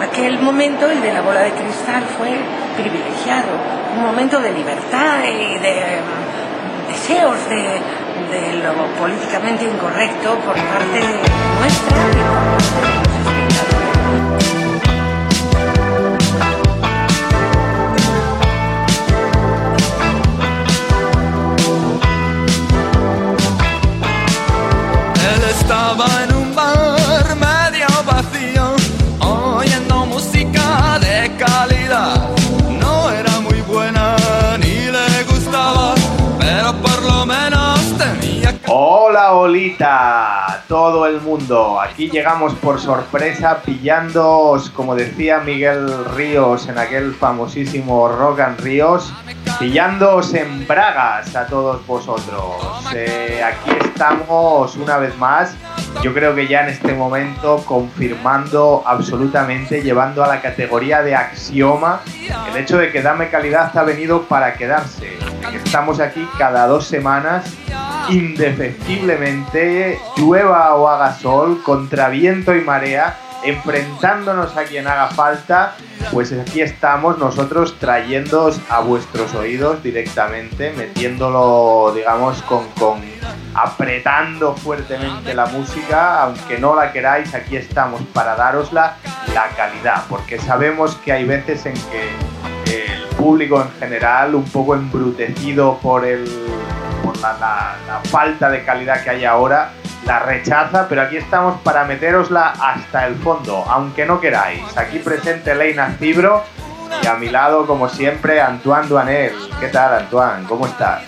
aquel momento, el de la bola de cristal, fue privilegiado, un momento de libertad y de mm, deseos de, lo políticamente incorrecto por parte nuestra de los estaba Hola, Olita, todo el mundo. Aquí llegamos por sorpresa pillándoos, como decía Miguel Ríos en aquel famosísimo Rock and Ríos, pillándoos en bragas a todos vosotros. Eh, aquí estamos una vez más, yo creo que ya en este momento confirmando absolutamente, llevando a la categoría de axioma el hecho de que Dame Calidad ha venido para quedarse. Estamos aquí cada dos semanas indefectiblemente, llueva o haga sol, contra viento y marea, enfrentándonos a quien haga falta, pues aquí estamos nosotros trayéndoos a vuestros oídos directamente, metiéndolo, digamos, con, con apretando fuertemente la música, aunque no la queráis, aquí estamos para darosla la calidad, porque sabemos que hay veces en que el público en general, un poco embrutecido por el por la, falta de calidad que hay ahora, la rechaza, pero aquí estamos para meterosla hasta el fondo, aunque no queráis. Aquí presente Leina Cibro y a mi lado, como siempre, Antoine Duanel. ¿Qué tal, Antoine? ¿Cómo estás?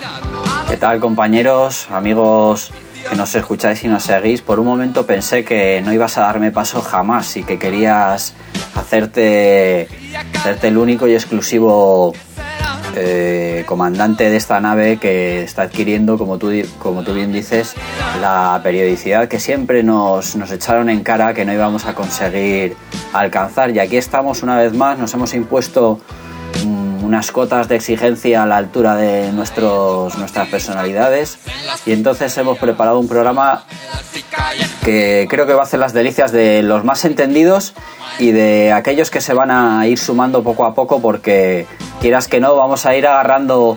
¿Qué tal compañeros, amigos que nos escucháis y nos seguís? Por un momento pensé que no ibas a darme paso jamás y que querías hacerte, hacerte el único y exclusivo eh, comandante de esta nave que está adquiriendo, como tú, como tú bien dices, la periodicidad que siempre nos, nos echaron en cara que no íbamos a conseguir alcanzar. Y aquí estamos una vez más, nos hemos impuesto unas cotas de exigencia a la altura de nuestros, nuestras personalidades. Y entonces hemos preparado un programa que creo que va a hacer las delicias de los más entendidos y de aquellos que se van a ir sumando poco a poco porque quieras que no vamos a ir agarrando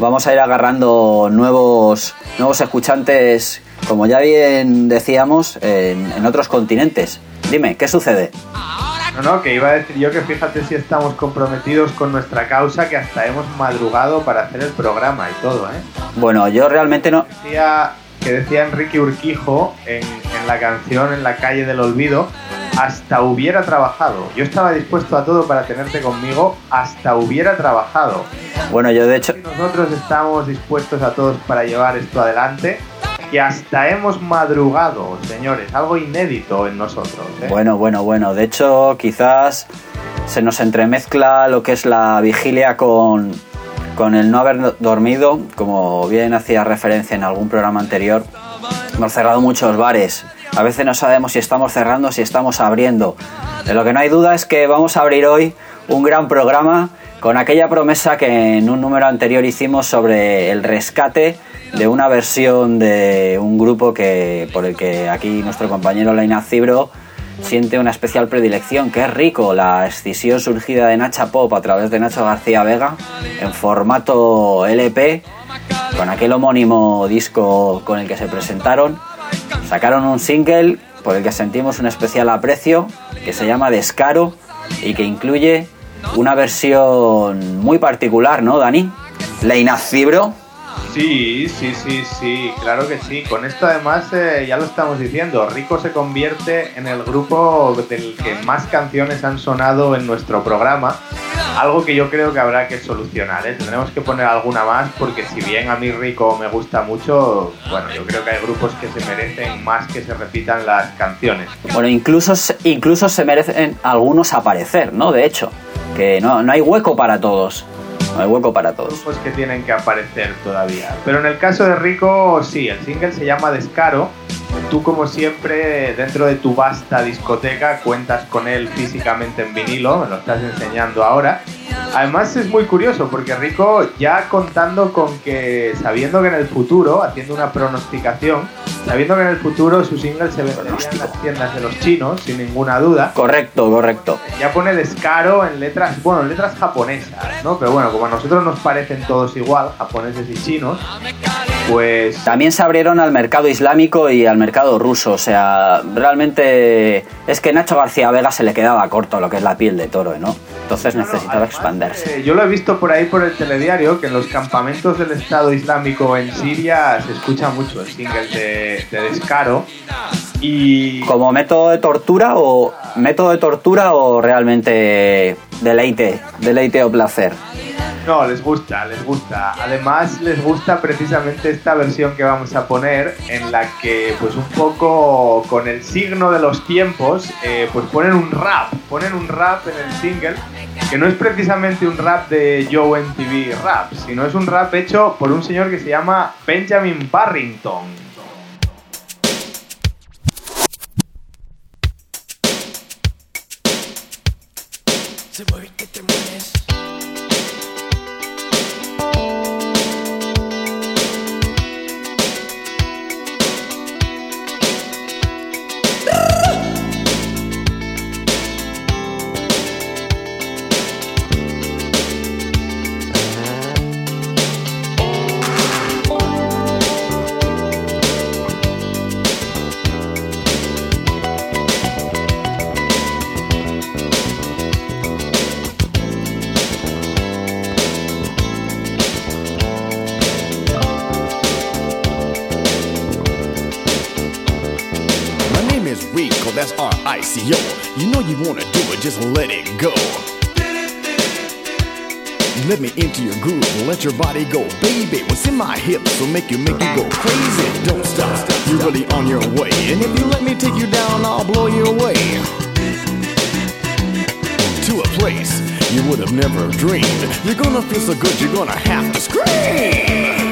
vamos a ir agarrando nuevos nuevos escuchantes como ya bien decíamos en, en otros continentes. Dime qué sucede No, no, que iba a decir yo que fíjate si estamos comprometidos con nuestra causa, que hasta hemos madrugado para hacer el programa y todo, ¿eh? bueno yo realmente no decía, que decía Enrique Urquijo en, en la canción En la calle del olvido, hasta hubiera trabajado. Yo estaba dispuesto a todo para tenerte conmigo, hasta hubiera trabajado. bueno yo de hecho nosotros estamos dispuestos a todos para llevar esto adelante, que hasta hemos madrugado, señores, algo inédito en nosotros. ¿eh? Bueno, bueno, bueno. De hecho, quizás se nos entremezcla lo que es la vigilia con, con el no haber dormido. Como bien hacía referencia en algún programa anterior, hemos cerrado muchos bares. A veces no sabemos si estamos cerrando si estamos abriendo. De lo que no hay duda es que vamos a abrir hoy un gran programa con aquella promesa que en un número anterior hicimos sobre el rescate de una versión de un grupo que por el que aquí nuestro compañero Leina Cibro siente una especial predilección, que es Rico, la escisión surgida de Nacha Pop a través de Nacho García Vega en formato LP, con aquel homónimo disco con el que se presentaron. Sacaron un single por el que sentimos un especial aprecio, que se llama Descaro y que incluye una versión muy particular, ¿no, Dani? Leina Cibro. Sí, sí, sí, sí, claro que sí. Con esto además eh, ya lo estamos diciendo, Rico se convierte en el grupo del que más canciones han sonado en nuestro programa, algo que yo creo que habrá que solucionar. ¿eh? Tendremos que poner alguna más porque si bien a mí Rico me gusta mucho, bueno, yo creo que hay grupos que se merecen más que se repitan las canciones. Bueno, incluso, incluso se merecen algunos aparecer, ¿no? De hecho, que no, no hay hueco para todos. Hay hueco para todos. grupos que tienen que aparecer todavía. Pero en el caso de Rico, sí, el single se llama Descaro. Tú, como siempre, dentro de tu vasta discoteca, cuentas con él físicamente en vinilo, me lo estás enseñando ahora. Además, es muy curioso porque Rico, ya contando con que, sabiendo que en el futuro, haciendo una pronosticación, sabiendo que en el futuro su single se vendería en las tiendas de los chinos, sin ninguna duda. Correcto, correcto. Ya pone descaro en letras, bueno, en letras japonesas, ¿no? Pero bueno, como a nosotros nos parecen todos igual, japoneses y chinos, pues También se abrieron al mercado islámico y al mercado ruso. O sea, realmente es que Nacho García Vega se le quedaba corto lo que es la piel de toro, ¿no? Entonces necesitaba expandirse. Eh, yo lo he visto por ahí por el telediario que en los campamentos del Estado Islámico en Siria se escucha mucho el single de, de Descaro. Y ¿Como método de tortura o método de tortura o realmente deleite, deleite o placer? No, les gusta, les gusta. Además, les gusta precisamente esta versión que vamos a poner en la que, pues un poco con el signo de los tiempos, eh, pues ponen un rap, ponen un rap en el single que no es precisamente un rap de Joe MTV Rap, sino es un rap hecho por un señor que se llama Benjamin Barrington. Your body go. Baby, what's in my hips will make you, make you go crazy. Don't stop, you're really on your way. And if you let me take you down, I'll blow you away. To a place you would have never dreamed. You're gonna feel so good, you're gonna have to scream.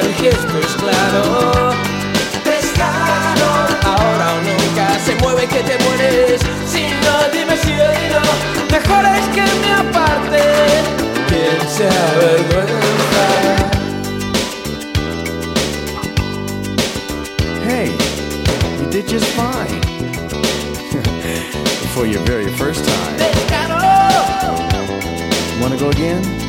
El gesto es claro Descaro Ahora o nunca Se mueve que te mueres Si no, dime si no Mejor es que me aparte Quien se avergüenza Hey, you did just fine. For your very first time. Descaro Wanna go again?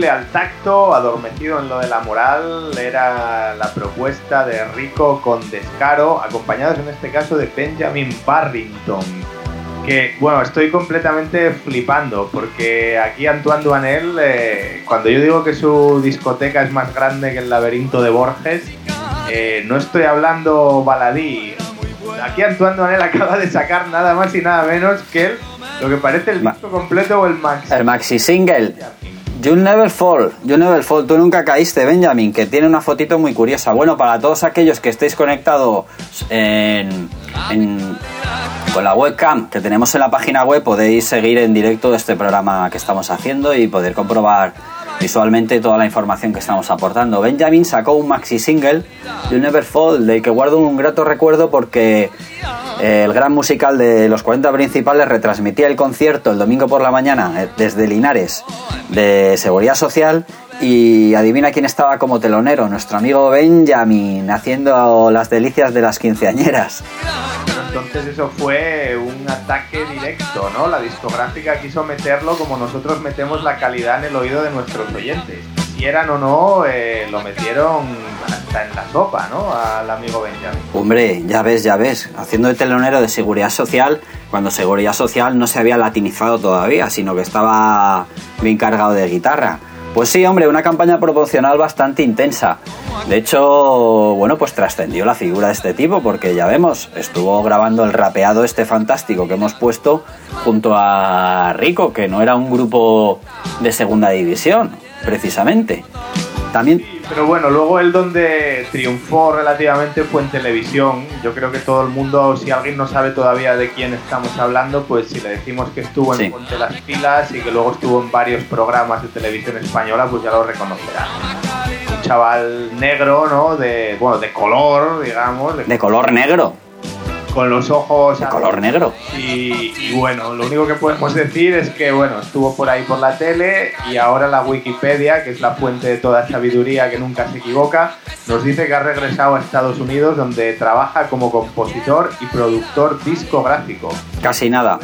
Sensible al tacto, adormecido en lo de la moral, era la propuesta de Rico con Descaro, acompañados en este caso de Benjamin Barrington. Que, bueno, estoy completamente flipando, porque aquí Antoine Duanel, eh, cuando yo digo que su discoteca es más grande que el laberinto de Borges, eh, no estoy hablando baladí. Aquí Antoine Duanel acaba de sacar nada más y nada menos que el, lo que parece el disco completo o el maxi. El maxi single. You'll Never Fall, You'll Never Fall, tú nunca caíste, Benjamin, que tiene una fotito muy curiosa. Bueno, para todos aquellos que estéis conectados en, en- con la webcam que tenemos en la página web, podéis seguir en directo este programa que estamos haciendo y poder comprobar visualmente toda la información que estamos aportando. Benjamin sacó un maxi single, You'll Never Fall, del que guardo un grato recuerdo porque el gran musical de los 40 principales retransmitía el concierto el domingo por la mañana eh, desde Linares de Seguridad Social y adivina quién estaba como telonero, nuestro amigo Benjamin haciendo las delicias de las quinceañeras. Entonces eso fue un ataque directo, ¿no? La discográfica quiso meterlo como nosotros metemos la calidad en el oído de nuestros oyentes. Quieran o no, eh, lo metieron hasta en la sopa, ¿no? Al amigo Benjamin. Hombre, ya ves, ya ves, haciendo de telonero de Seguridad Social, cuando Seguridad Social no se había latinizado todavía, sino que estaba bien cargado de guitarra. Pues sí, hombre, una campaña promocional bastante intensa. De hecho, bueno, pues trascendió la figura de este tipo, porque ya vemos, estuvo grabando el rapeado este fantástico que hemos puesto junto a Rico, que no era un grupo de segunda división, precisamente. También Pero bueno, luego él donde triunfó relativamente fue en televisión. Yo creo que todo el mundo, si alguien no sabe todavía de quién estamos hablando, pues si le decimos que estuvo en Sí. Ponte las Pilas y que luego estuvo en varios programas de televisión española, pues ya lo reconocerá. Un chaval negro, ¿no? De, bueno, de color, digamos, de- de color negro, con los ojos... de color negro. Y, y bueno, lo único que podemos decir es que bueno, estuvo por ahí por la tele y ahora la Wikipedia, que es la fuente de toda sabiduría que nunca se equivoca, nos dice que ha regresado a Estados Unidos donde trabaja como compositor y productor discográfico. Casi nada.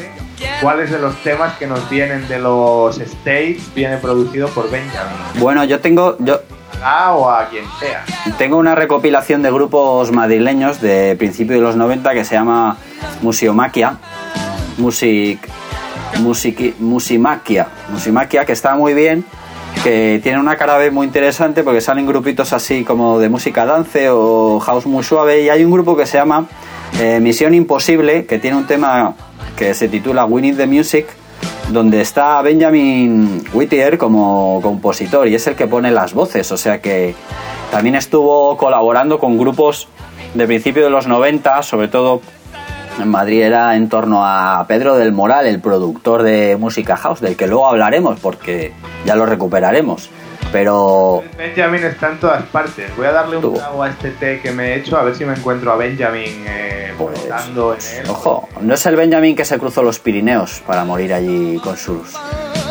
¿Cuáles de los temas que nos vienen de los States viene producido por Benjamin? Bueno, yo tengo, yo, O a quien sea. Tengo una recopilación de grupos madrileños de principios de los 90 que se llama Museomaquia. Music, music, Musimaquia. Musimaquia, que está muy bien. Que tiene una cara B muy interesante porque salen grupitos así como de música dance o house muy suave. Y hay un grupo que se llama eh, Misión Imposible, que tiene un tema que se titula Need the Music donde está Benjamin Whittier como compositor y es el que pone las voces, o sea que también estuvo colaborando con grupos de principio de los 90, sobre todo en Madrid era en torno a Pedro del Moral, el productor de música house, del que luego hablaremos porque ya lo recuperaremos. Pero Benjamin está en todas partes. Voy a darle un Tú. trago a este té que me he hecho a ver si me encuentro a Benjamin eh, Pues, en él. Ojo, no es el Benjamin que se cruzó los Pirineos para morir allí con sus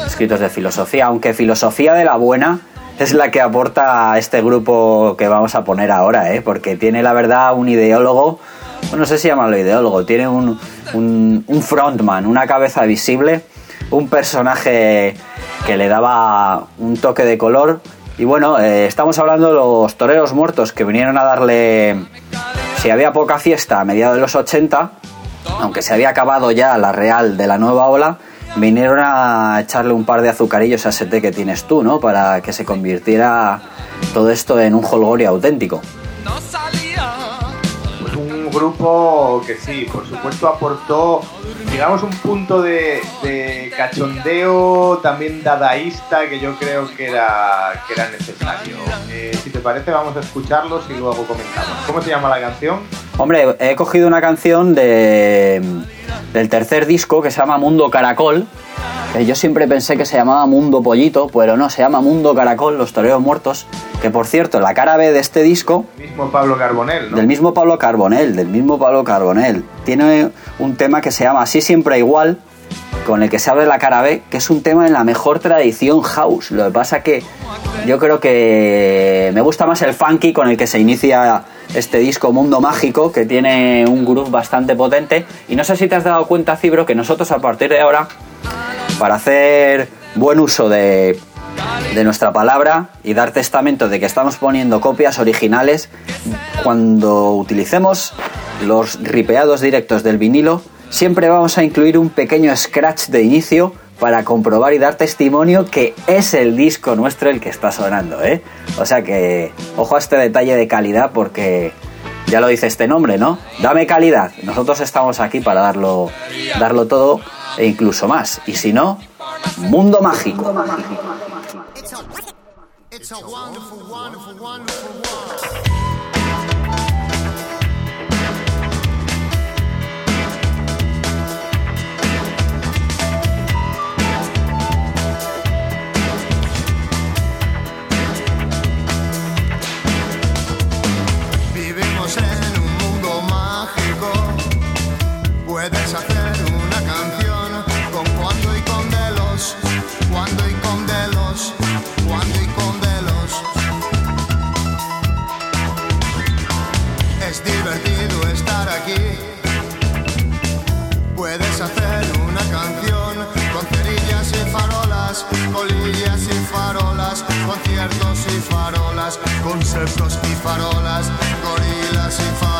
escritos de filosofía, aunque filosofía de la buena es la que aporta a este grupo que vamos a poner ahora, ¿eh? porque tiene la verdad un ideólogo, no sé si llamarlo ideólogo, tiene un, un, un frontman, una cabeza visible, un personaje que le daba un toque de color. Y bueno, eh, estamos hablando de los toreros muertos que vinieron a darle si había poca fiesta a mediados de los 80, aunque se había acabado ya la real de la nueva ola, vinieron a echarle un par de azucarillos a ese té que tienes tú, ¿no? Para que se convirtiera todo esto en un holgorio auténtico. No salía. Grupo que sí, por supuesto aportó, digamos, un punto de, de cachondeo también dadaísta que yo creo que era, que era necesario. Eh, si te parece, vamos a escucharlos y luego comentamos. ¿Cómo se llama la canción? Hombre, he cogido una canción de, del tercer disco que se llama Mundo Caracol. Que yo siempre pensé que se llamaba Mundo Pollito, pero no, se llama Mundo Caracol, Los Toreros Muertos. Que por cierto, la cara B de este disco, El mismo Pablo Carbonell, ¿no? del mismo Pablo Carbonell, del mismo Pablo Carbonell, tiene un tema que se llama Así siempre igual, con el que se abre la cara B, que es un tema en la mejor tradición house. Lo que pasa que yo creo que me gusta más el funky con el que se inicia este disco Mundo Mágico, que tiene un groove bastante potente. Y no sé si te has dado cuenta, Cibro, que nosotros a partir de ahora, para hacer buen uso de, nuestra palabra y dar testamento de que estamos poniendo copias originales, cuando utilicemos los ripeados directos del vinilo, siempre vamos a incluir un pequeño scratch de inicio para comprobar y dar testimonio que es el disco nuestro el que está sonando, ¿eh? O sea que, ojo a este detalle de calidad porque ya lo dice este nombre, ¿no? Dame calidad. Nosotros estamos aquí para darlo, darlo todo e incluso más. Y si no, mundo mágico. Vivimos en un mundo mágico. Puedes hacer divertido estar aquí. Puedes hacer una canción con cerillas y farolas, colillas y farolas, conciertos y farolas, conceptos y farolas, gorilas y farolas,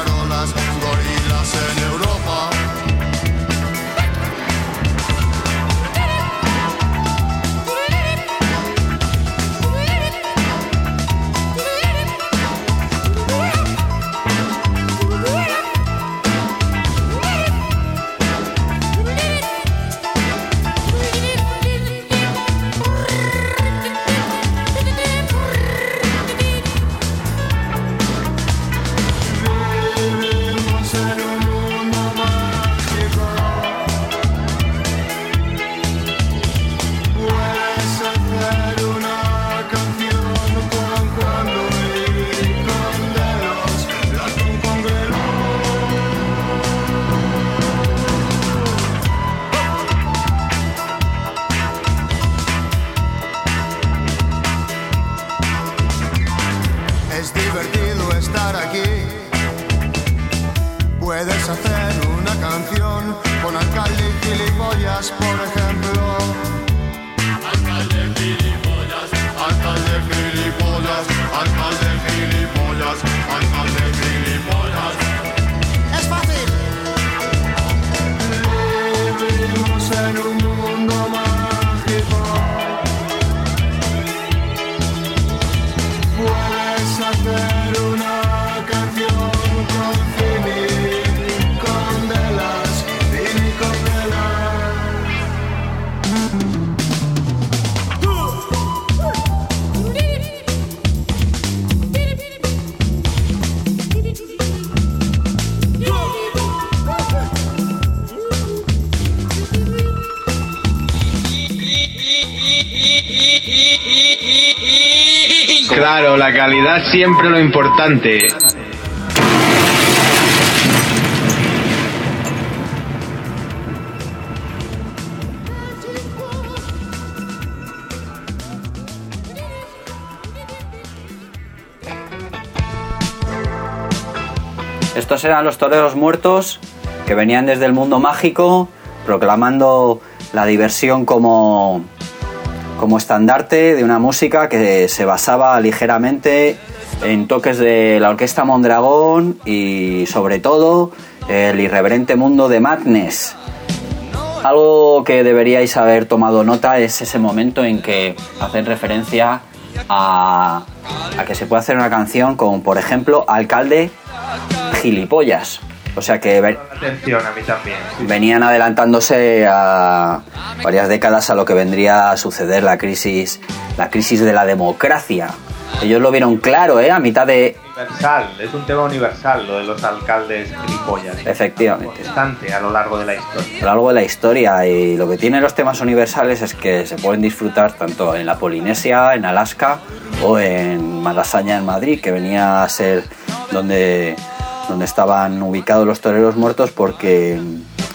la calidad siempre lo importante. Estos eran los toreros muertos que venían desde el mundo mágico proclamando la diversión como, como estandarte de una música que se basaba ligeramente en toques de la orquesta Mondragón y sobre todo el irreverente mundo de Madness. Algo que deberíais haber tomado nota es ese momento en que hacen referencia a, a que se puede hacer una canción con, por ejemplo, Alcalde Gilipollas. O sea que ven- Atención, a mí también. sí. venían adelantándose a varias décadas a lo que vendría a suceder la crisis, la crisis de la democracia. Ellos lo vieron claro, ¿eh? A mitad de... Universal, es un tema universal lo de los alcaldes gilipollas. Efectivamente. Constante a lo largo de la historia. a lo largo de la historia y lo que tienen los temas universales es que se pueden disfrutar tanto en la Polinesia, en Alaska o en Malasaña en Madrid, que venía a ser donde, donde estaban ubicados los toreros muertos porque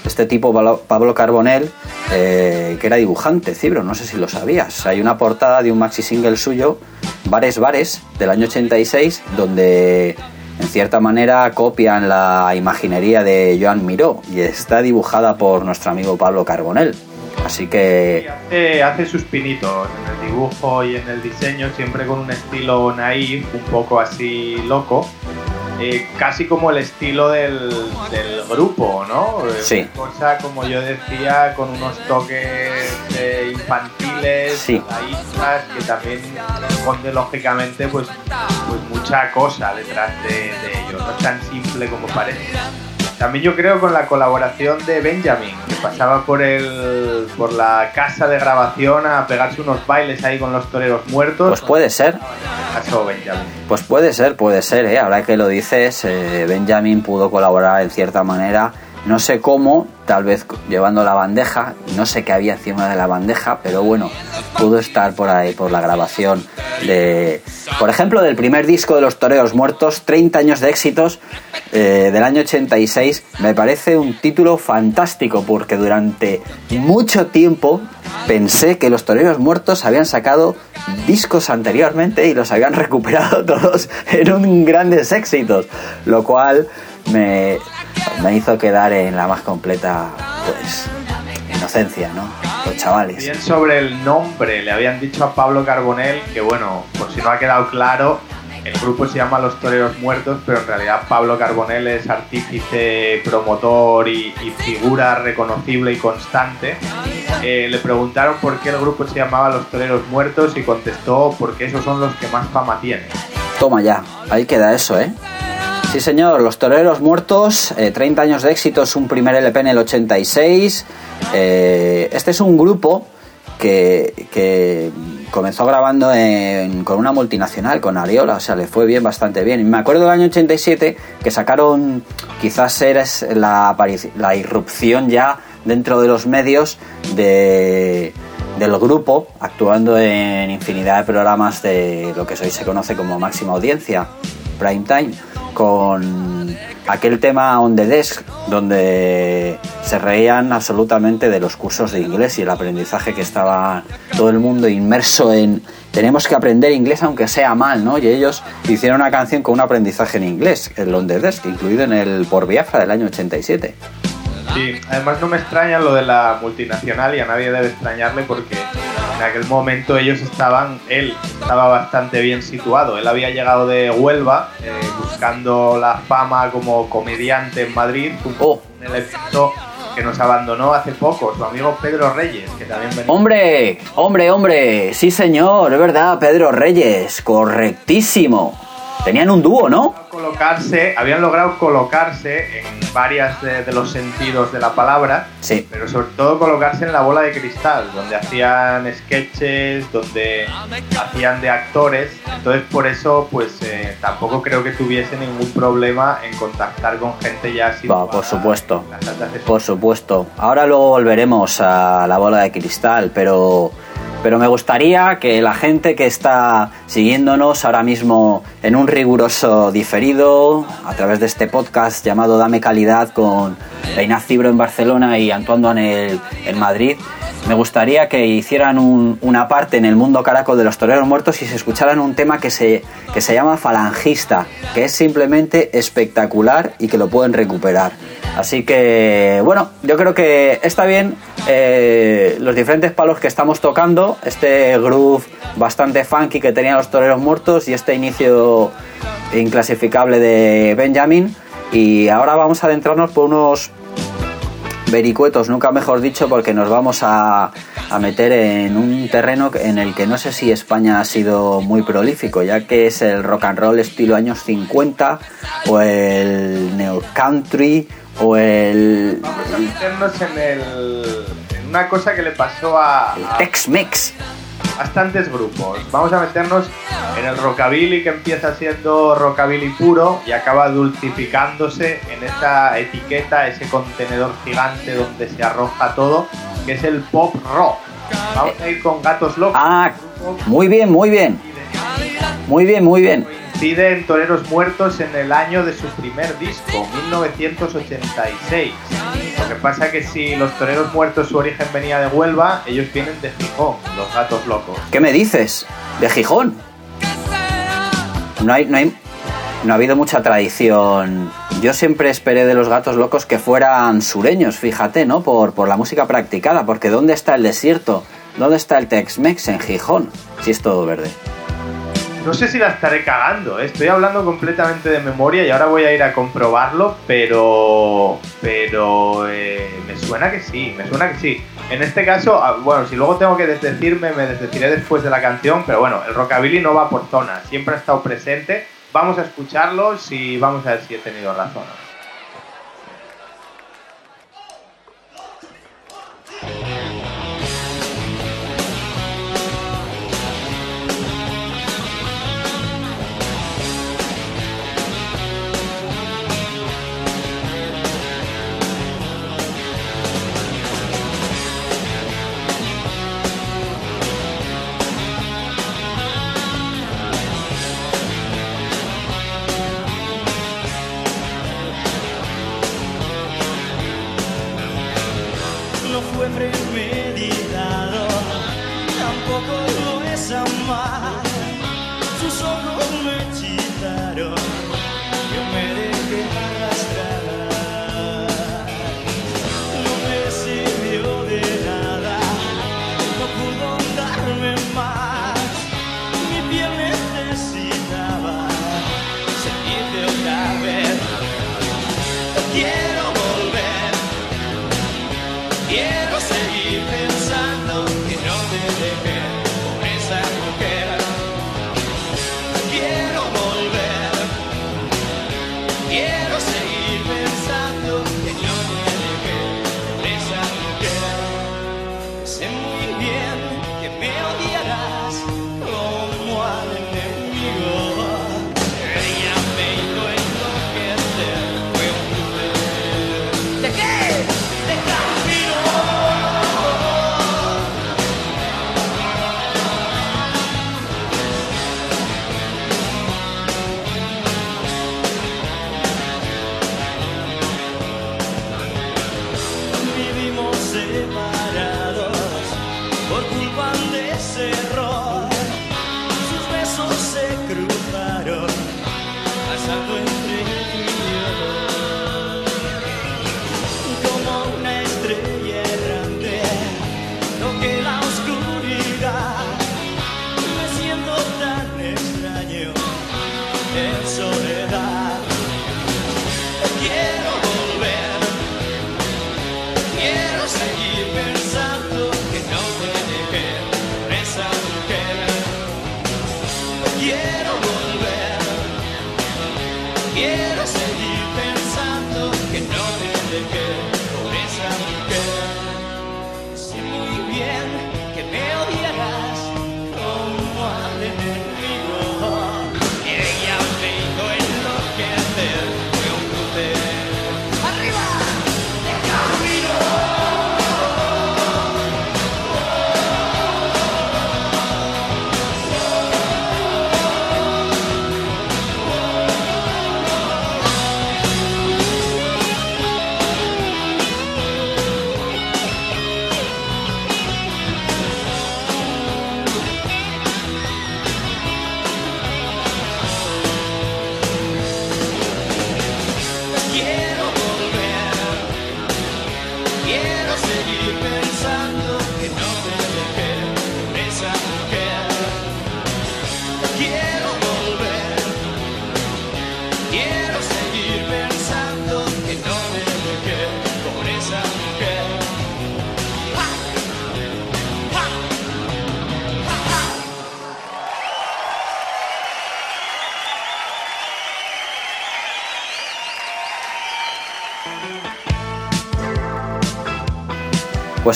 este tipo, Pablo- Carbonell, eh, que era dibujante, Cibro, no sé si lo sabías, hay una portada de un maxi single suyo, Bares Bares, del año 86, donde en cierta manera copian la imaginería de Joan Miró y está dibujada por nuestro amigo Pablo Carbonell. Así que Hace, hace sus pinitos en el dibujo y en el diseño, siempre con un estilo naif, un poco así loco. Eh, casi como el estilo del, del grupo, ¿no? Eh, Sí. Una cosa, como yo decía, con unos toques eh, infantiles, Sí. que también esconde lógicamente pues, pues mucha cosa detrás de, de ello. No es tan simple como parece. También yo creo con la colaboración de Benjamin, que pasaba por el por la casa de grabación a pegarse unos bailes ahí con los toreros muertos. pues puede ser, Caso Benjamin. Pues puede ser, puede ser, ¿eh? ahora que lo dices, eh, Benjamin pudo colaborar en cierta manera, no sé cómo, tal vez llevando la bandeja, no sé qué había encima de la bandeja, pero bueno, pudo estar por ahí, por la grabación de, por ejemplo, del primer disco de Los Toreros Muertos, 30 años de éxitos eh, del año 86, me parece un título fantástico porque durante mucho tiempo pensé que los toreros muertos habían sacado discos anteriormente y los habían recuperado todos en un grandes éxitos, lo cual me, me hizo quedar en la más completa pues inocencia, ¿no? Los chavales. Bien sobre el nombre, le habían dicho a Pablo Carbonell que bueno, por si no ha quedado claro, el grupo se llama Los Toreros Muertos, pero en realidad Pablo Carbonell es artífice, promotor y, y figura reconocible y constante. Eh, le preguntaron por qué el grupo se llamaba Los Toreros Muertos y contestó porque esos son los que más fama tienen. Toma ya, ahí queda eso, ¿eh? Sí, señor, Los Toreros Muertos, eh, 30 años de éxitos, un primer LP en el 86. Eh, este es un grupo que, que comenzó grabando con una multinacional, con Ariola, o sea, le fue bien, bastante bien. Y me acuerdo del año 87 que sacaron, quizás era es la, la irrupción ya dentro de los medios de, del grupo, actuando en infinidad de programas de lo que hoy se conoce como máxima audiencia, prime time, con aquel tema on the desk, donde se reían absolutamente de los cursos de inglés y el aprendizaje que estaba todo el mundo inmerso en tenemos que aprender inglés aunque sea mal, ¿no? Y ellos hicieron una canción con un aprendizaje en inglés, el on desk, incluido en el Por Biafra del año 87. Sí, además no me extraña lo de la multinacional y a nadie debe extrañarle porque en aquel momento ellos estaban, él estaba bastante bien situado. Él había llegado de Huelva eh, buscando la fama como comediante en Madrid, un, Oh. un elemento que nos abandonó hace poco, su amigo Pedro Reyes, que también venía. Hombre, hombre, hombre, sí señor, es verdad, Pedro Reyes, correctísimo. Tenían un dúo, ¿no? colocarse, habían logrado colocarse en varias de, de los sentidos de la palabra, Sí. pero sobre todo colocarse en la bola de cristal, donde hacían sketches, donde hacían de actores, entonces por eso pues eh, tampoco creo que tuviese ningún problema en contactar con gente ya así. Por supuesto. Por supuesto. Ahora luego volveremos a la bola de cristal, pero, pero me gustaría que la gente que está siguiéndonos ahora mismo en un riguroso diferido, a través de este podcast llamado Dame Calidad con Inaz Cibro en Barcelona y Antoine Duanel en Madrid, me gustaría que hicieran un- una parte en el mundo caracol de los toreros muertos y se escucharan un tema que se, que se llama Falangista, que es simplemente espectacular y que lo pueden recuperar. Así que, bueno, yo creo que está bien eh, los diferentes palos que estamos tocando, este groove bastante funky que tenían los toreros muertos y este inicio inclasificable de Benjamin. Y ahora vamos a adentrarnos por unos vericuetos, nunca mejor dicho, porque nos vamos a, a meter en un terreno en el que no sé si España ha sido muy prolífico, ya que es el rock and roll estilo años 50 o el neo country o el, Vamos a meternos en, el, en una cosa que le pasó a, el Tex-Mex. Bastantes grupos. Vamos a meternos en el rockabilly que empieza siendo rockabilly puro y acaba dulcificándose en esa etiqueta, ese contenedor gigante donde se arroja todo, que es el pop rock. Vamos a ir con Gatos Locos. Ah, muy bien, muy bien. Muy bien, muy bien. Coincide en Toreros Muertos en el año de su primer disco, 1986. Lo que pasa es que si los Toreros Muertos su origen venía de Huelva, ellos vienen de Gijón, los Gatos Locos. ¿Qué me dices? De Gijón. No hay, no hay, no ha habido mucha tradición. Yo siempre esperé de los gatos locos que fueran sureños, fíjate, ¿no? Por, por la música practicada, porque ¿dónde está el desierto? ¿Dónde está el Tex-Mex en Gijón? Si es todo verde. No sé si la estaré cagando, ¿eh? estoy hablando completamente de memoria y ahora voy a ir a comprobarlo, pero. Pero. eh, me suena que sí, me suena que sí. En este caso, ah, bueno, si luego tengo que desdecirme, me desdeciré después de la canción, pero bueno, el rockabilly no va por zonas, siempre ha estado presente. Vamos a escucharlos y vamos a ver si he tenido razón.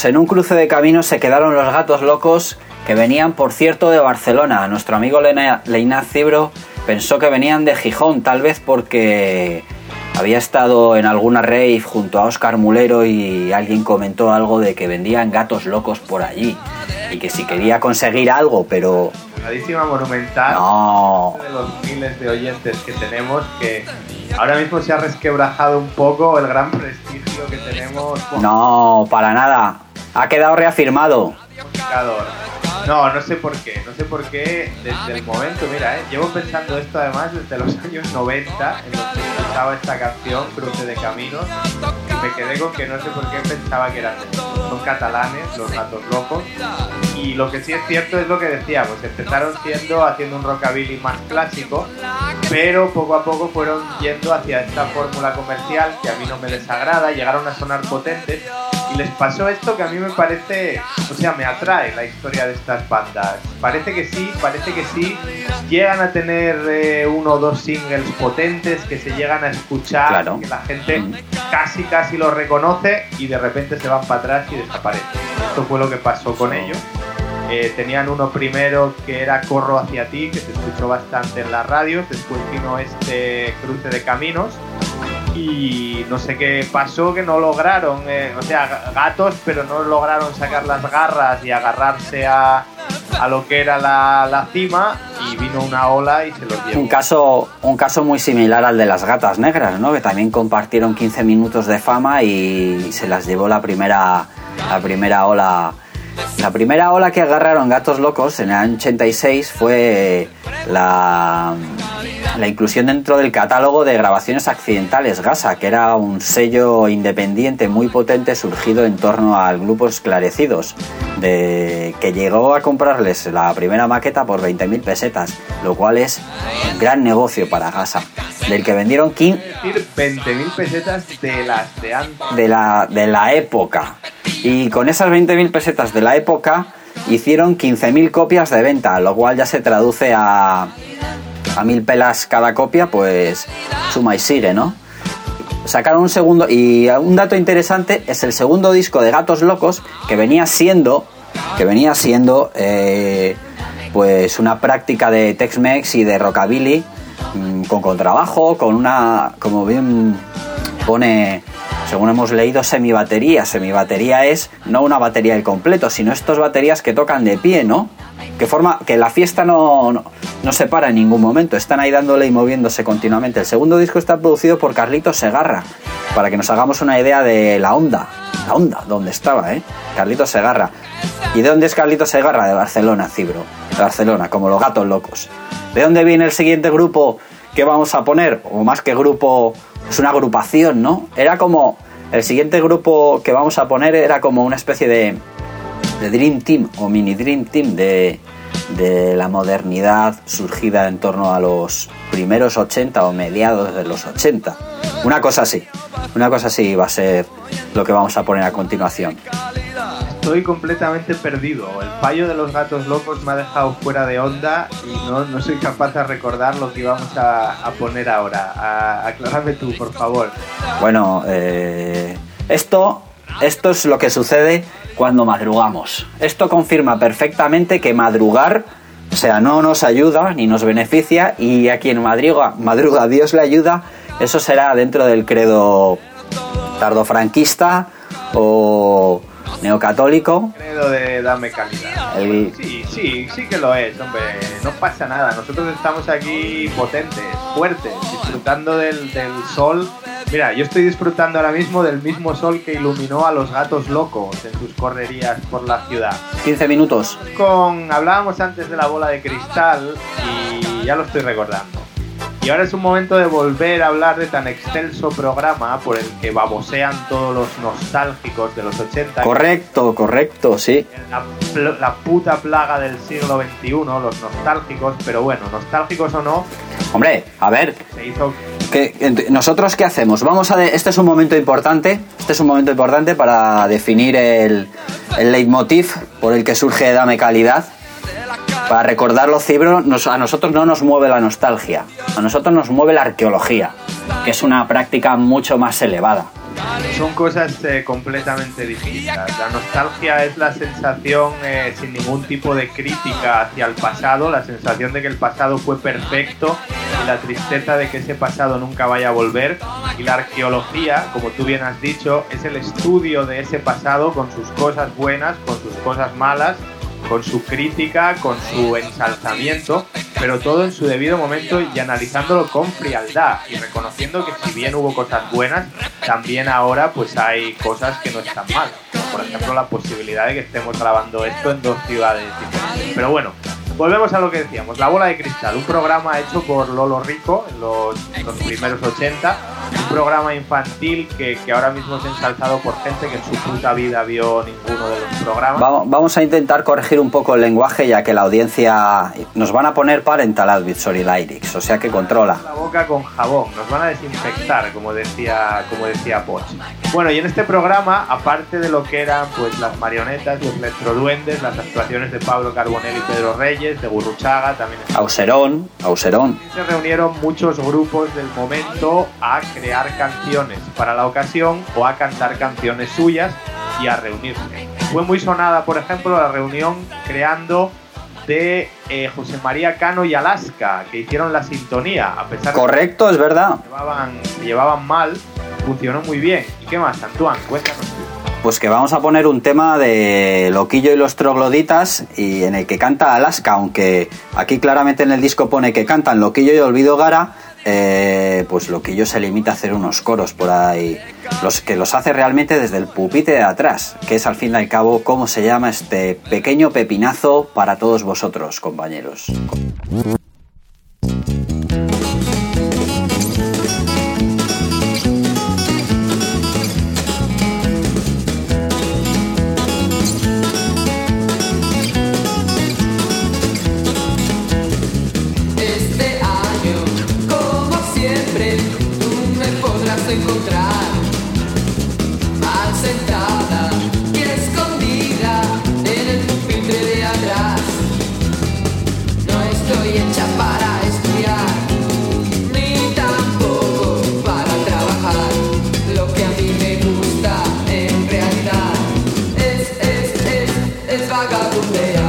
Pues en un cruce de caminos se quedaron los gatos locos que venían, por cierto, de Barcelona. Nuestro amigo Leinaz Cibro pensó que venían de Gijón, tal vez porque había estado en alguna rave junto a Oscar Mulero y alguien comentó algo de que vendían gatos locos por allí y que si quería conseguir algo, pero monumental. no. de los miles de oyentes que tenemos que ahora mismo se ha resquebrajado un poco el gran prestigio que tenemos No, para nada. Ha quedado reafirmado. No, no sé por qué, no sé por qué desde el momento, mira, eh, llevo pensando esto además desde los años 90 en los que escuchaba esta canción, Cruce de Caminos, y me quedé con que no sé por qué pensaba que eran son catalanes, los gatos locos, y lo que sí es cierto es lo que decíamos, empezaron siendo haciendo un rockabilly más clásico, pero poco a poco fueron yendo hacia esta fórmula comercial que a mí no me desagrada, llegaron a sonar potentes y les pasó esto que a mí me parece, o sea, me atrae la historia de estas bandas. Parece que sí, parece que sí, llegan a tener eh, uno o dos singles potentes que se llegan a escuchar, Claro. que la gente Mm. casi casi los reconoce y de repente se van para atrás y desaparecen. Esto fue lo que pasó con ellos. Eh, tenían uno primero que era Corro hacia ti, que se escuchó bastante en las radios. Después vino este cruce de caminos. Y no sé qué pasó, que no lograron, eh, o sea, gatos, pero no lograron sacar las garras y agarrarse a, a lo que era la, la cima. Y vino una ola y se los llevó. Un caso, un caso muy similar al de las gatas negras, ¿no? Que también compartieron 15 minutos de fama y se las llevó la primera, la primera ola. La primera ola que agarraron Gatos Locos en el año 86 fue la, la inclusión dentro del catálogo de grabaciones accidentales Gasa, que era un sello independiente muy potente surgido en torno al grupo Esclarecidos, de, que llegó a comprarles la primera maqueta por 20.000 pesetas, lo cual es un gran negocio para Gasa, del que vendieron 15 Es decir, 20.000 pesetas de las de antes. de la, de la época. Y con esas 20.000 pesetas de la época hicieron 15.000 copias de venta, lo cual ya se traduce a, a mil pelas cada copia, pues suma y sigue, ¿no? Sacaron un segundo, y un dato interesante es el segundo disco de Gatos Locos, que venía siendo, que venía siendo, eh, pues una práctica de Tex-Mex y de Rockabilly, mm, con contrabajo, con una, como bien pone, según hemos leído, semibatería. Semibatería es no una batería al completo, sino estas baterías que tocan de pie, ¿no? Que forma que la fiesta no, no, no se para en ningún momento, están ahí dándole y moviéndose continuamente. El segundo disco está producido por Carlitos Segarra, para que nos hagamos una idea de la onda, la onda, donde estaba, ¿eh? Carlitos Segarra. ¿Y de dónde es Carlitos Segarra? De Barcelona, Cibro. De Barcelona, como los gatos locos. ¿De dónde viene el siguiente grupo que vamos a poner? O más que grupo, es una agrupación, ¿no? Era como. El siguiente grupo que vamos a poner era como una especie de, Dream Team o mini Dream Team de, de la modernidad surgida en torno a los primeros 80 o mediados de los 80. Una cosa así. Una cosa así va a ser lo que vamos a poner a continuación. Estoy completamente perdido. El fallo de los gatos locos me ha dejado fuera de onda y no, no soy capaz de recordar lo que íbamos a, a poner ahora. A- aclárame tú, por favor. Bueno, eh, esto, esto es lo que sucede cuando madrugamos. Esto confirma perfectamente que madrugar, o sea, no nos ayuda ni nos beneficia y a quien madruga, madruga Dios le ayuda, eso será dentro del credo tardofranquista o neocatólico. Credo de dame calidad. El- Sí, sí, sí que lo es, hombre. No pasa nada. Nosotros estamos aquí potentes, fuertes, disfrutando del, del sol. Mira, yo estoy disfrutando ahora mismo del mismo sol que iluminó a los gatos locos en sus correrías por la ciudad. 15 minutos. Con, hablábamos antes de la bola de cristal y ya lo estoy recordando. Y ahora es un momento de volver a hablar de tan excelso programa por el que babosean todos los nostálgicos de los 80. Correcto, correcto, sí. La, puta plaga del siglo XXI, los nostálgicos, pero bueno, nostálgicos o no, Hombre, a ver, se hizo ¿Qué- ent- ¿Nosotros qué hacemos? Vamos a de- este es un momento importante. Este es un momento importante para definir el, el leitmotiv por el que surge Dame Calidad. Para recordarlo, Cibro, nos- a nosotros no nos mueve la nostalgia. A nosotros nos mueve la arqueología, que es una práctica mucho más elevada. Son cosas eh, completamente distintas. La nostalgia es la sensación eh, sin ningún tipo de crítica hacia el pasado, la sensación de que el pasado fue perfecto y la tristeza de que ese pasado nunca vaya a volver. Y la arqueología, como tú bien has dicho, es el estudio de ese pasado con sus cosas buenas, con sus cosas malas, con su crítica, con su ensalzamiento, pero todo en su debido momento y analizándolo con frialdad y reconociendo que si bien hubo cosas buenas, también ahora pues hay cosas que no están mal. Por ejemplo, la posibilidad de que estemos grabando esto en dos ciudades diferentes. Pero bueno, volvemos a lo que decíamos, La Bola de Cristal, un programa hecho por Lolo Rico en los, en los primeros 80, un programa infantil que, que ahora mismo es ensalzado por gente que en su puta vida vio ninguno de los programas. Vamos, vamos a intentar corregir un poco el lenguaje ya que la audiencia nos van a poner parental advisory lyrics, o sea que controla. la boca con jabón, nos van a desinfectar, como decía, como decía Poch. Bueno, y en este programa, aparte de lo que eran pues las marionetas, los electroduendes, las actuaciones de Pablo Carbonell y Pedro Reyes, de Gurruchaga, también Auserón, Auserón. se reunieron muchos grupos del momento a crear canciones para la ocasión o a cantar canciones suyas y a reunirse. Fue muy sonada, por ejemplo, la reunión creando de eh, José María Cano y Alaska, que hicieron la sintonía, a pesar de que Correcto, es verdad. se llevaban, se llevaban mal, funcionó muy bien. ¿Y qué más, Antoine? Cuéntanos. Pues que vamos a poner un tema de Loquillo y los trogloditas y en el que canta Alaska, aunque aquí claramente en el disco pone que cantan Loquillo y Olvido Gara, eh, pues Loquillo se limita a hacer unos coros por ahí, los que los hace realmente desde el pupite de atrás, que es al fin y al cabo cómo se llama este pequeño pepinazo para todos vosotros, compañeros. Es, es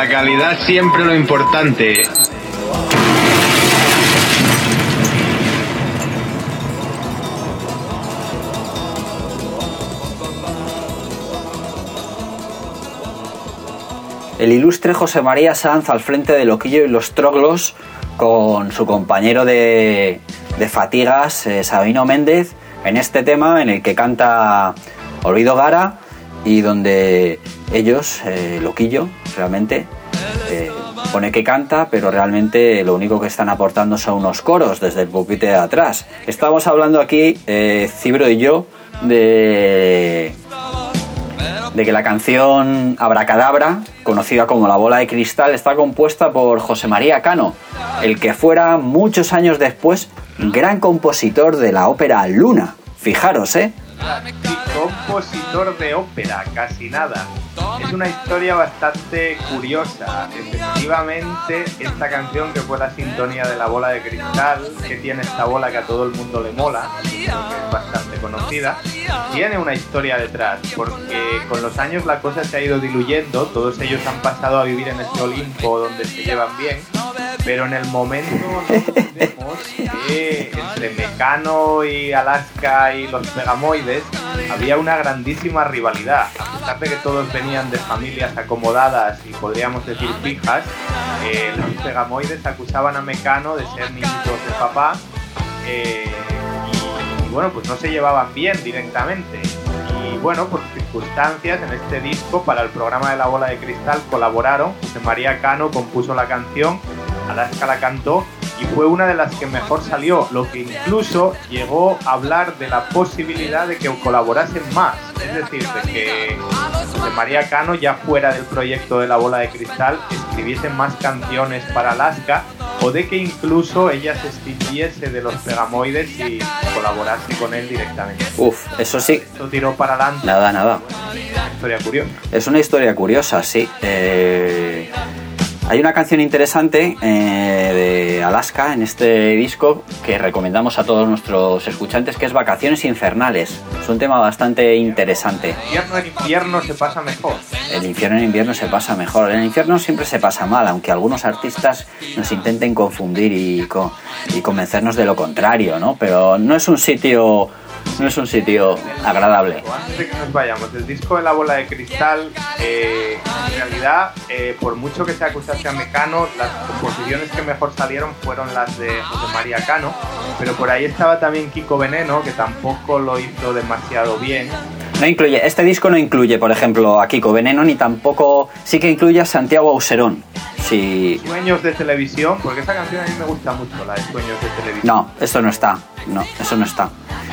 la calidad siempre lo importante. El ilustre José María Sanz al frente de Loquillo y los Troglos con su compañero de, fatigas, eh, Sabino Méndez, en este tema en el que canta Olvido Gara y donde ellos, eh, Loquillo, realmente, eh, pone que canta, pero realmente lo único que están aportando son unos coros desde el pupitre de atrás. Estamos hablando aquí, eh, Cibro y yo, de, de que la canción Abracadabra, conocida como La Bola de Cristal, está compuesta por José María Cano, el que fuera muchos años después gran compositor de la ópera Luna. Fijaros, ¿eh? Y compositor de ópera, casi nada. Es una historia bastante curiosa. Efectivamente, esta canción que fue la sintonía de la bola de cristal, que tiene esta bola que a todo el mundo le mola, que es bastante conocida, tiene una historia detrás, porque con los años la cosa se ha ido diluyendo, todos ellos han pasado a vivir en este Olimpo donde se llevan bien, pero en el momento entre Mecano y Alaska y los Pegamoides había una grandísima rivalidad. A pesar de que todos venían de familias acomodadas y podríamos decir fijas, eh, los Pegamoides acusaban a Mecano de ser niñitos de papá eh, y, y bueno, pues no se llevaban bien directamente. Y bueno, por circunstancias en este disco para el programa de la bola de cristal colaboraron. José María Cano compuso la canción, Alaska la cantó y fue una de las que mejor salió, lo que incluso llegó a hablar de la posibilidad de que colaborasen más. Es decir, de que María Cano, ya fuera del proyecto de la bola de cristal, escribiese más canciones para Alaska o de que incluso ella se extinguiese de los pegamoides y colaborase con él directamente. Uf, eso sí, Esto tiró para adelante, nada, nada. una historia curiosa. Es una historia curiosa, sí. Eh, hay una canción interesante eh, de Alaska en este disco que recomendamos a todos nuestros escuchantes que es Vacaciones Infernales. Es un tema bastante interesante. Invierno en invierno se pasa mejor. El infierno en invierno se pasa mejor. En el infierno siempre se pasa mal, aunque algunos artistas nos intenten confundir y, co- y convencernos de lo contrario, ¿no? Pero no es un sitio, no es un sitio agradable. Antes de que nos vayamos, el disco de la bola de cristal, eh, en realidad, eh, por mucho que se acusase a Mecano, las composiciones que mejor salieron fueron las de José María Cano, pero por ahí estaba también Kiko Veneno, que tampoco lo hizo demasiado bien. No incluye, este disco no incluye, por ejemplo, a Kiko Veneno ni tampoco, sí que incluye a Santiago Auserón. Sí, Sueños de televisión, porque esa canción a mí me gusta mucho, la de Sueños de televisión. no, esto no está, no, eso no está.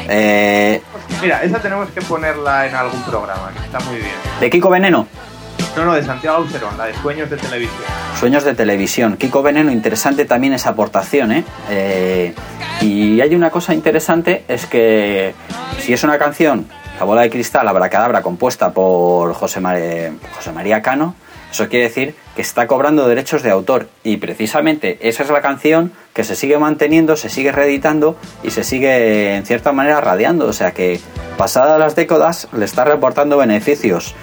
Eh, Mira, esa tenemos que ponerla en algún programa, que está muy bien. de Kiko Veneno, No, no, de Santiago Auserón, la de Sueños de televisión. Sueños de televisión. Kiko Veneno, interesante también esa aportación, ¿eh? Eh, y hay una cosa interesante, es que si es una canción, La bola de cristal, Abracadabra, compuesta por José, Mar- José María Cano, eso quiere decir que está cobrando derechos de autor. Y precisamente esa es la canción que se sigue manteniendo, se sigue reeditando y se sigue en cierta manera radiando. O sea que pasadas las décadas le está reportando beneficios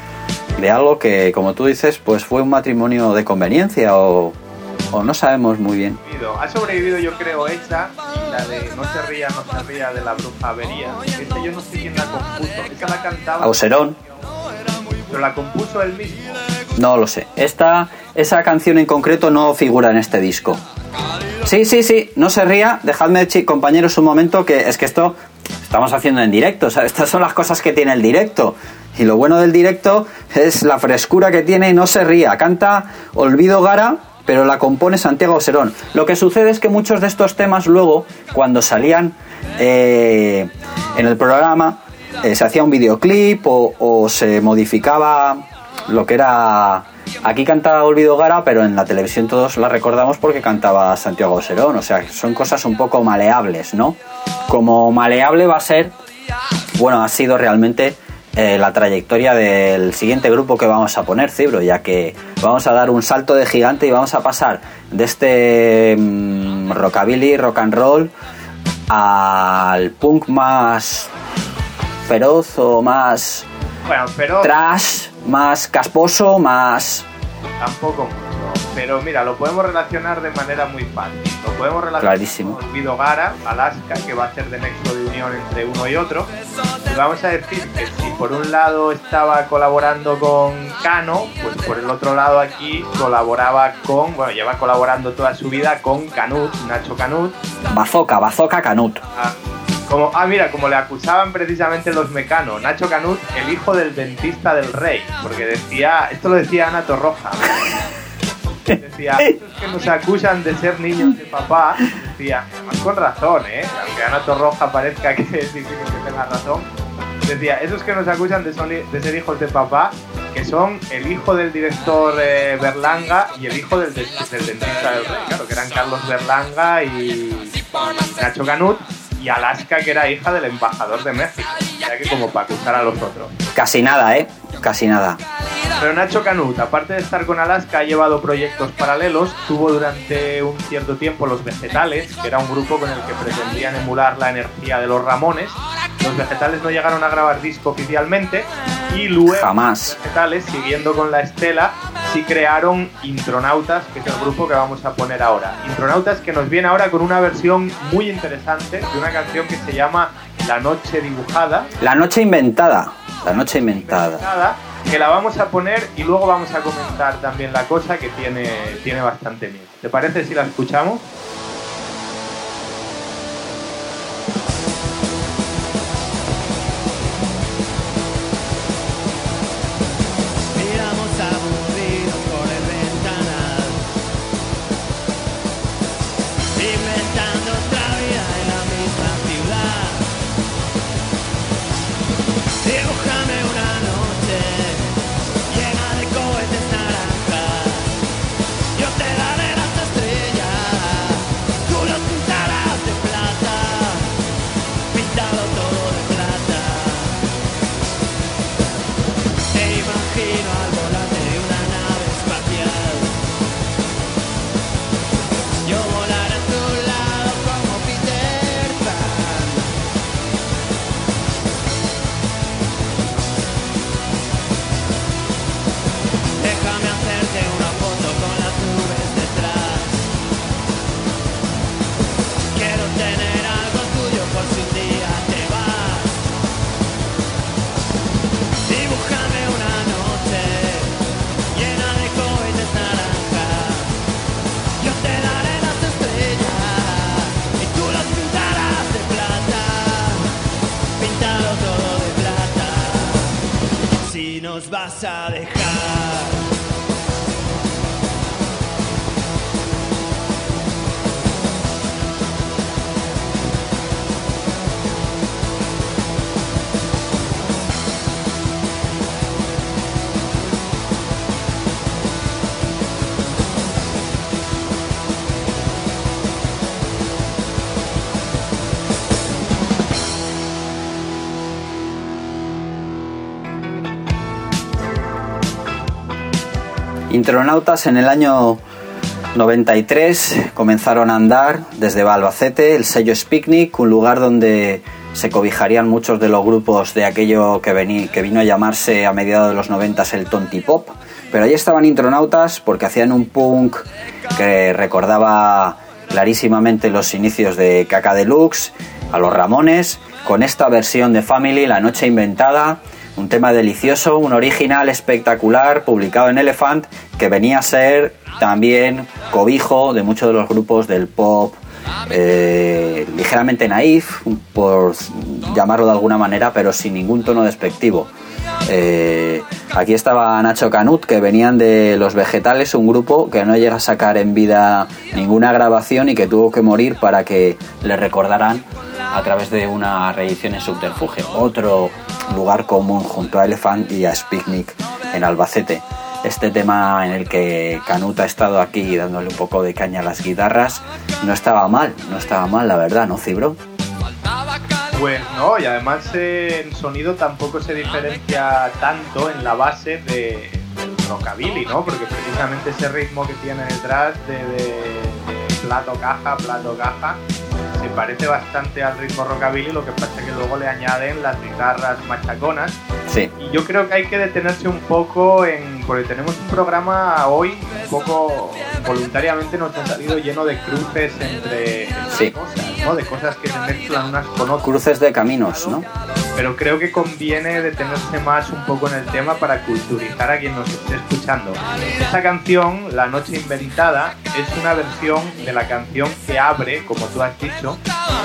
de algo que, como tú dices, pues fue un matrimonio de conveniencia o, o no sabemos muy bien. Ha sobrevivido, yo creo, esa y la de No se ría, no se ría de la bruja avería. Esta yo no sé quién la compuso. Esa la cantaba, Auserón, pero la compuso él mismo. no lo sé. Esta, esa canción en concreto no figura en este disco. Sí, sí, sí, no se ría. Dejadme, compañeros, un momento que es que esto estamos haciendo en directo. O sea, estas son las cosas que tiene el directo. Y lo bueno del directo es la frescura que tiene y no se ría. Canta Olvido Gara, pero la compone Santiago Serón. Lo que sucede es que muchos de estos temas luego, cuando salían eh, en el programa, eh, se hacía un videoclip o, o se modificaba lo que era... Aquí canta Olvido Gara, pero en la televisión todos la recordamos porque cantaba Santiago Serón. O sea, son cosas un poco maleables, ¿no? Como maleable va a ser bueno, ha sido realmente eh, la trayectoria del siguiente grupo que vamos a poner, Cibro, ya que vamos a dar un salto de gigante y vamos a pasar de este mm, rockabilly, rock and roll, al punk más feroz o más Bueno, pero trash, más casposo, más... tampoco. Pero mira, lo podemos relacionar de manera muy fácil. Lo podemos relacionar Clarísimo. con Olvido Gara, Alaska, que va a ser de nexo de unión entre uno y otro. Y vamos a decir que si por un lado estaba colaborando con Cano, pues por el otro lado aquí colaboraba con, bueno, lleva colaborando toda su vida con Canut, Nacho Canut, Bazooka, Bazooka Canut. Ah, Como, ah, mira, como le acusaban precisamente los mecanos, Nacho Canut, el hijo del dentista del rey, porque decía, esto lo decía Ana Torroja. Decía, estos que nos acusan de ser niños de papá, decía, además con razón, ¿eh? Aunque Ana Torroja parezca que es difícil que tenga razón, decía, esos que nos acusan de, ser hijos de papá, que son el hijo del director eh, Berlanga y el hijo del, de- del dentista del rey, claro, que eran Carlos Berlanga y Nacho Canut, y Alaska, que era hija del embajador de México, ya que como para acusar a los otros. Casi nada, ¿eh? Casi nada. Pero Nacho Canut, aparte de estar con Alaska, ha llevado proyectos paralelos. Tuvo durante un cierto tiempo Los Vegetales, que era un grupo con el que pretendían emular la energía de los Ramones. Los Vegetales no llegaron a grabar disco oficialmente y luego Jamás. Los Vegetales, siguiendo con la estela, sí crearon Intronautas, que es el grupo que vamos a poner ahora. Intronautas que nos viene ahora con una versión muy interesante de una canción que se llama La Noche Dibujada La noche inventada. La noche inventada. Que la vamos a poner y luego vamos a comentar también la cosa que tiene, tiene bastante miedo. ¿Te parece si la escuchamos? Vas a dejar. Intronautas en el año 93 comenzaron a andar desde Albacete, el sello es Picnic, un lugar donde se cobijarían muchos de los grupos de aquello que, vino a llamarse a mediados de los 90 el Tonti Pop. Pero ahí estaban Intronautas porque hacían un punk que recordaba clarísimamente los inicios de Caca Deluxe, a los Ramones, con esta versión de Family, La Noche Inventada, un tema delicioso, un original espectacular, publicado en Elephant, que venía a ser también cobijo de muchos de los grupos del pop eh, ligeramente naif, por llamarlo de alguna manera, pero sin ningún tono despectivo. Eh, aquí estaba Nacho Canut, que venían de Los Vegetales, un grupo que no llega a sacar en vida ninguna grabación y que tuvo que morir para que le recordaran a través de una reedición en Subterfuge, otro lugar común junto a Elephant y a Spicnic en Albacete. Este tema en el que Canut ha estado aquí dándole un poco de caña a las guitarras no estaba mal, no estaba mal, la verdad, ¿no, Cibro? Pues no, y además eh, en sonido tampoco se diferencia tanto en la base de, del rockabilly, ¿no? Porque precisamente ese ritmo que tiene detrás de, de- de plato caja, plato caja, se parece bastante al ritmo rockabilly, lo que pasa es que luego le añaden las guitarras machaconas. Sí, Y yo creo que hay que detenerse un poco en. Porque tenemos un programa hoy un poco voluntariamente nos ha salido lleno de cruces entre, Sí. cosas, ¿no? De cosas que se mezclan unas con otras. cruces de caminos, ¿no? Pero creo que conviene detenerse más un poco en el tema para culturizar a quien nos esté escuchando. Esta canción, La Noche Inventada, es una versión de la canción que abre, como tú has dicho,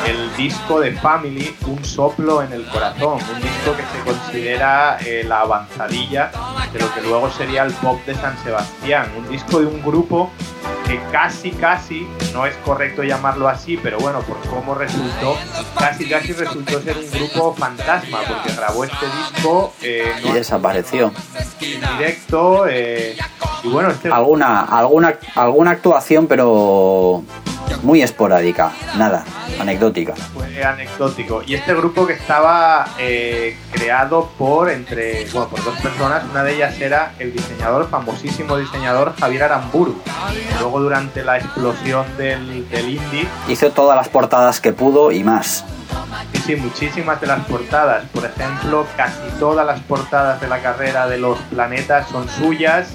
el disco de Family, Un soplo en el corazón, un disco que se considera eh, la avanzadilla de lo que luego sería el pop de San Sebastián, un disco de un grupo que casi, casi, no es correcto llamarlo así, pero bueno, por cómo resultó, casi, casi resultó ser un grupo fantasma, porque grabó este disco eh, Y desapareció. en directo, eh, y bueno, este Alguna, alguna, alguna actuación, pero muy esporádica. Nada, anecdótica. fue anecdótico. Y este grupo que estaba eh, creado por entre bueno, por dos personas, una de ellas era el diseñador, famosísimo diseñador Javier Aramburu. Luego durante la explosión del, del indie, Hizo todas las portadas que pudo y más. sí, sí, muchísimas de las portadas, por ejemplo, casi todas las portadas de la carrera de los planetas son suyas.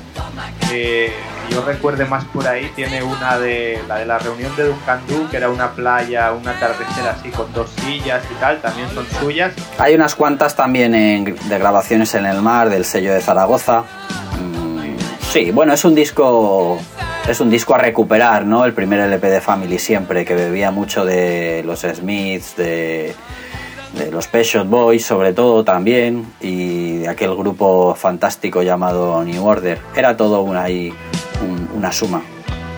Eh, yo recuerde más por ahí, tiene una de la de la reunión de Dunkandú, que era una playa, un atardecer así con dos sillas y tal, también son suyas. Hay unas cuantas también en- de grabaciones en el mar del sello de Zaragoza. Mm, Sí, bueno, es un disco es un disco a recuperar, ¿no? El primer LP de Family siempre que bebía mucho de los Smiths, de, de los Pet Shop Boys sobre todo también y de aquel grupo fantástico llamado New Order. Era todo una, ahí, un- una suma.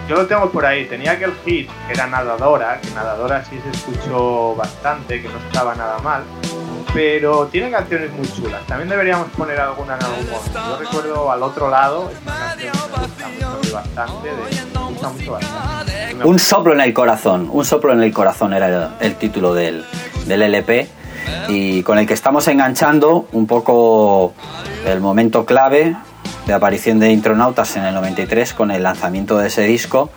Yo lo tengo por ahí, tenía aquel hit que era Nadadora, que Nadadora sí se escuchó bastante, que no estaba nada mal, pero tiene canciones muy chulas. También deberíamos poner alguna en algún momento. Yo recuerdo al otro lado, Un soplo en el corazón, un soplo en el corazón era el, el título del, del LP y con el que estamos enganchando un poco el momento clave de aparición de Intronautas en el 93 con el lanzamiento de ese disco.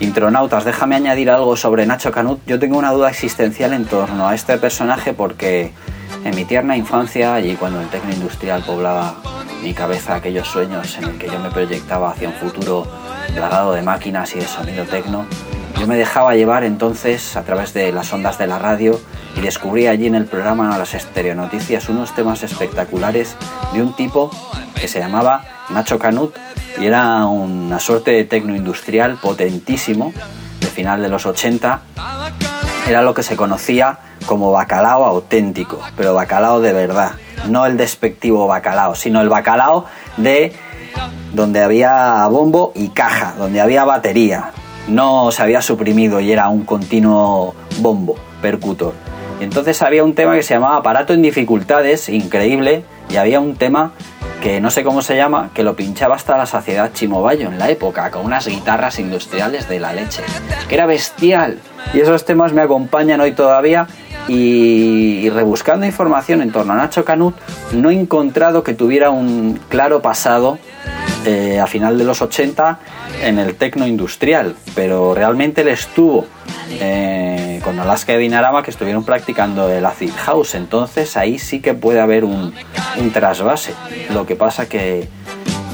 Intronautas, déjame añadir algo sobre Nacho Canut. Yo tengo una duda existencial en torno a este personaje porque en mi tierna infancia y cuando el tecno industrial poblaba mi cabeza aquellos sueños en el que yo me proyectaba hacia un futuro plagado de máquinas y de sonido tecno, yo me dejaba llevar entonces a través de las ondas de la radio y descubrí allí en el programa Las Estereonoticias unos temas espectaculares de un tipo que se llamaba Nacho Canut y era una suerte de tecno industrial potentísimo de final de los 80 era lo que se conocía como bacalao auténtico, pero bacalao de verdad, no el despectivo bacalao, sino el bacalao de donde había bombo y caja, donde había batería, no se había suprimido y era un continuo bombo, percutor. Y entonces había un tema que se llamaba Aparato en dificultades, increíble, y había un tema que no sé cómo se llama, que lo pinchaba hasta la saciedad Chimobayo en la época, con unas guitarras industriales de la leche, que era bestial. Y esos temas me acompañan hoy todavía y, y rebuscando información en torno a Nacho Canut, no he encontrado que tuviera un claro pasado eh, a final de los 80 en el tecno industrial, pero realmente él estuvo eh, con Alaska y Dinarama que estuvieron practicando el acid house, entonces ahí sí que puede haber un, un trasvase. Lo que pasa que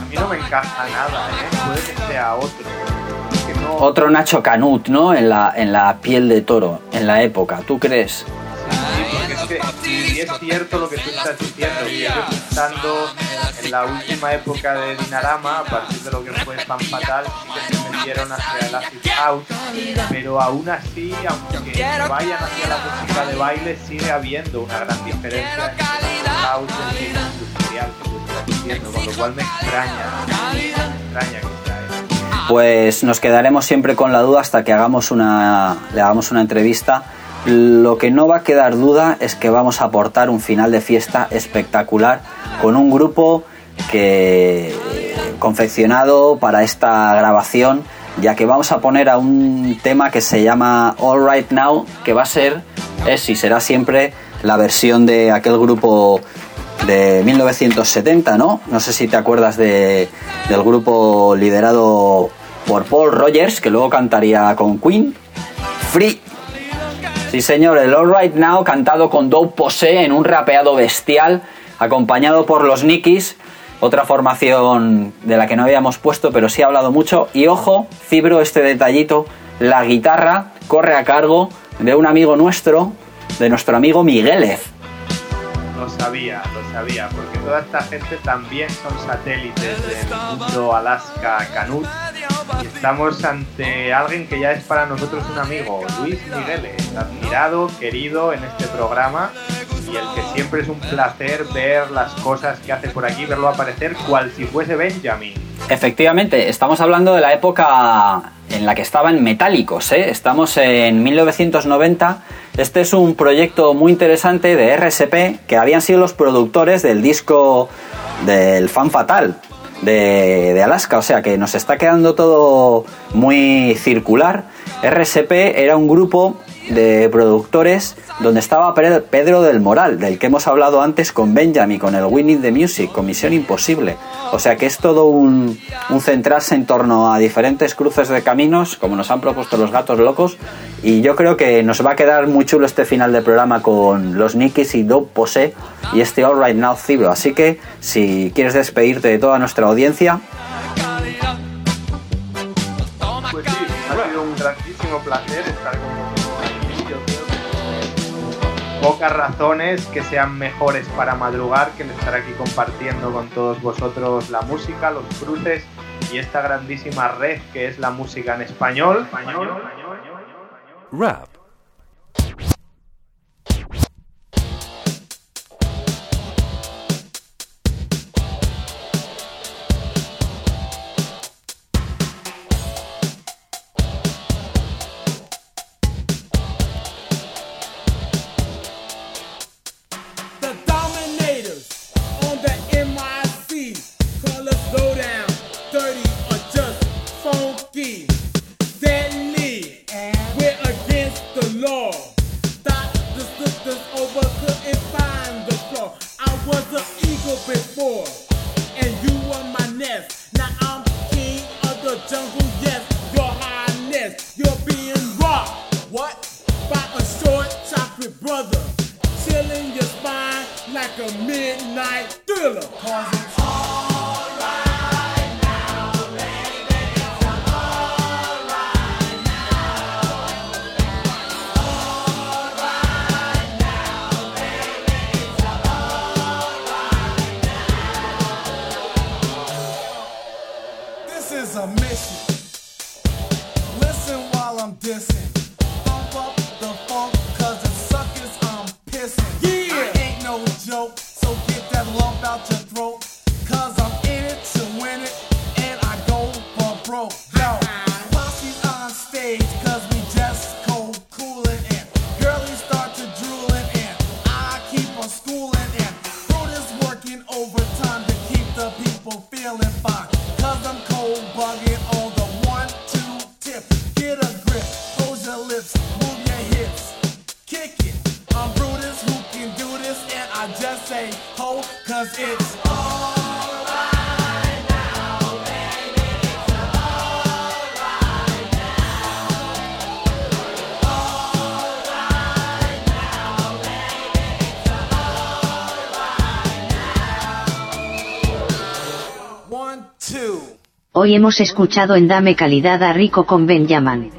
A mí no me encaja nada, ¿eh? Puede que sea otro. Otro Nacho Canut, ¿no? En la, en la piel de toro, en la época, ¿tú crees? Sí, porque es que es cierto lo que tú estás diciendo, que ellos estando en la última época de Dinarama, a partir de lo que fue Fan Fatal, sí que se metieron hacia el acid house, pero aún así, aunque vayan hacia la música de baile, sigue habiendo una gran diferencia entre el acid house y el industrial que tú estás diciendo, con lo cual me extraña, me extraña que sea. Pues nos quedaremos siempre con la duda hasta que hagamos una, le hagamos una entrevista. Lo que no va a quedar duda es que vamos a aportar un final de fiesta espectacular con un grupo que confeccionado para esta grabación, ya que vamos a poner a un tema que se llama All Right Now, que va a ser, es y será siempre la versión de aquel grupo de 1970, ¿no? No sé si te acuerdas de, del grupo liderado por Paul Rogers, que luego cantaría con Queen. Free. Sí, señor, el All Right Now cantado con Dope Pose en un rapeado bestial, acompañado por los Nikis, otra formación de la que no habíamos puesto, pero sí ha hablado mucho. Y ojo, fibro este detallito, la guitarra corre a cargo de un amigo nuestro, de nuestro amigo Miguelez. Lo sabía, lo sabía, porque toda esta gente también son satélites del mundo Alaska Canut Y estamos ante alguien que ya es para nosotros un amigo, Luis Migueles, admirado, querido en este programa y el que siempre es un placer ver las cosas que hace por aquí, verlo aparecer cual si fuese Benjamin. Efectivamente, estamos hablando de la época en la que estaban metálicos, ¿eh? estamos en 1990. Este es un proyecto muy interesante de RSP que habían sido los productores del disco del Fan Fatal de, de Alaska, o sea que nos está quedando todo muy circular. RSP era un grupo de productores donde estaba Pedro del Moral, del que hemos hablado antes con Benjamin, con el Winning the Music, con Misión Imposible. O sea que es todo un, un centrarse en torno a diferentes cruces de caminos, como nos han propuesto los gatos locos. Y yo creo que nos va a quedar muy chulo este final del programa con los Nikis y Dope Pose y este All Right Now Cibro. Así que si quieres despedirte de toda nuestra audiencia, Pues ha sido un grandísimo placer pocas razones que sean mejores para madrugar que el estar aquí compartiendo con todos vosotros la música, los cruces y esta grandísima red que es la música en español. Rap. Hoy hemos escuchado en Dame Calidad a Rico con Benjamin.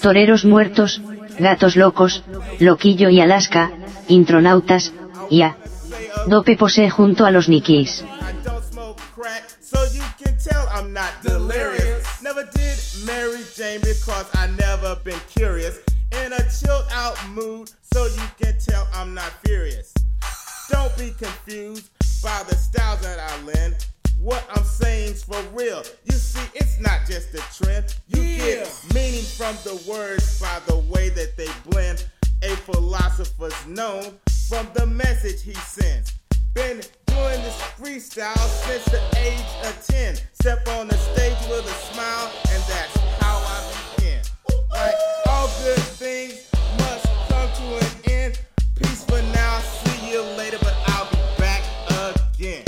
Toreros muertos, gatos locos, Loquillo y Alaska, Intronautas, y a Dope Pose junto a los Nikis. So you can tell I'm not delirious. Never did marry Jane because I never been curious. In a chilled out mood, so you can tell I'm not furious. Don't be confused by the styles that I lend. What I'm saying's for real. You see, it's not just a trend. You yeah. get meaning from the words by the way that they blend. A philosopher's known from the message he sends. Been doing this freestyle since the age of 10. Step on the stage with a smile, and that's how I begin. Like all good things must come to an end. Peace for now, see you later, but I'll be back again.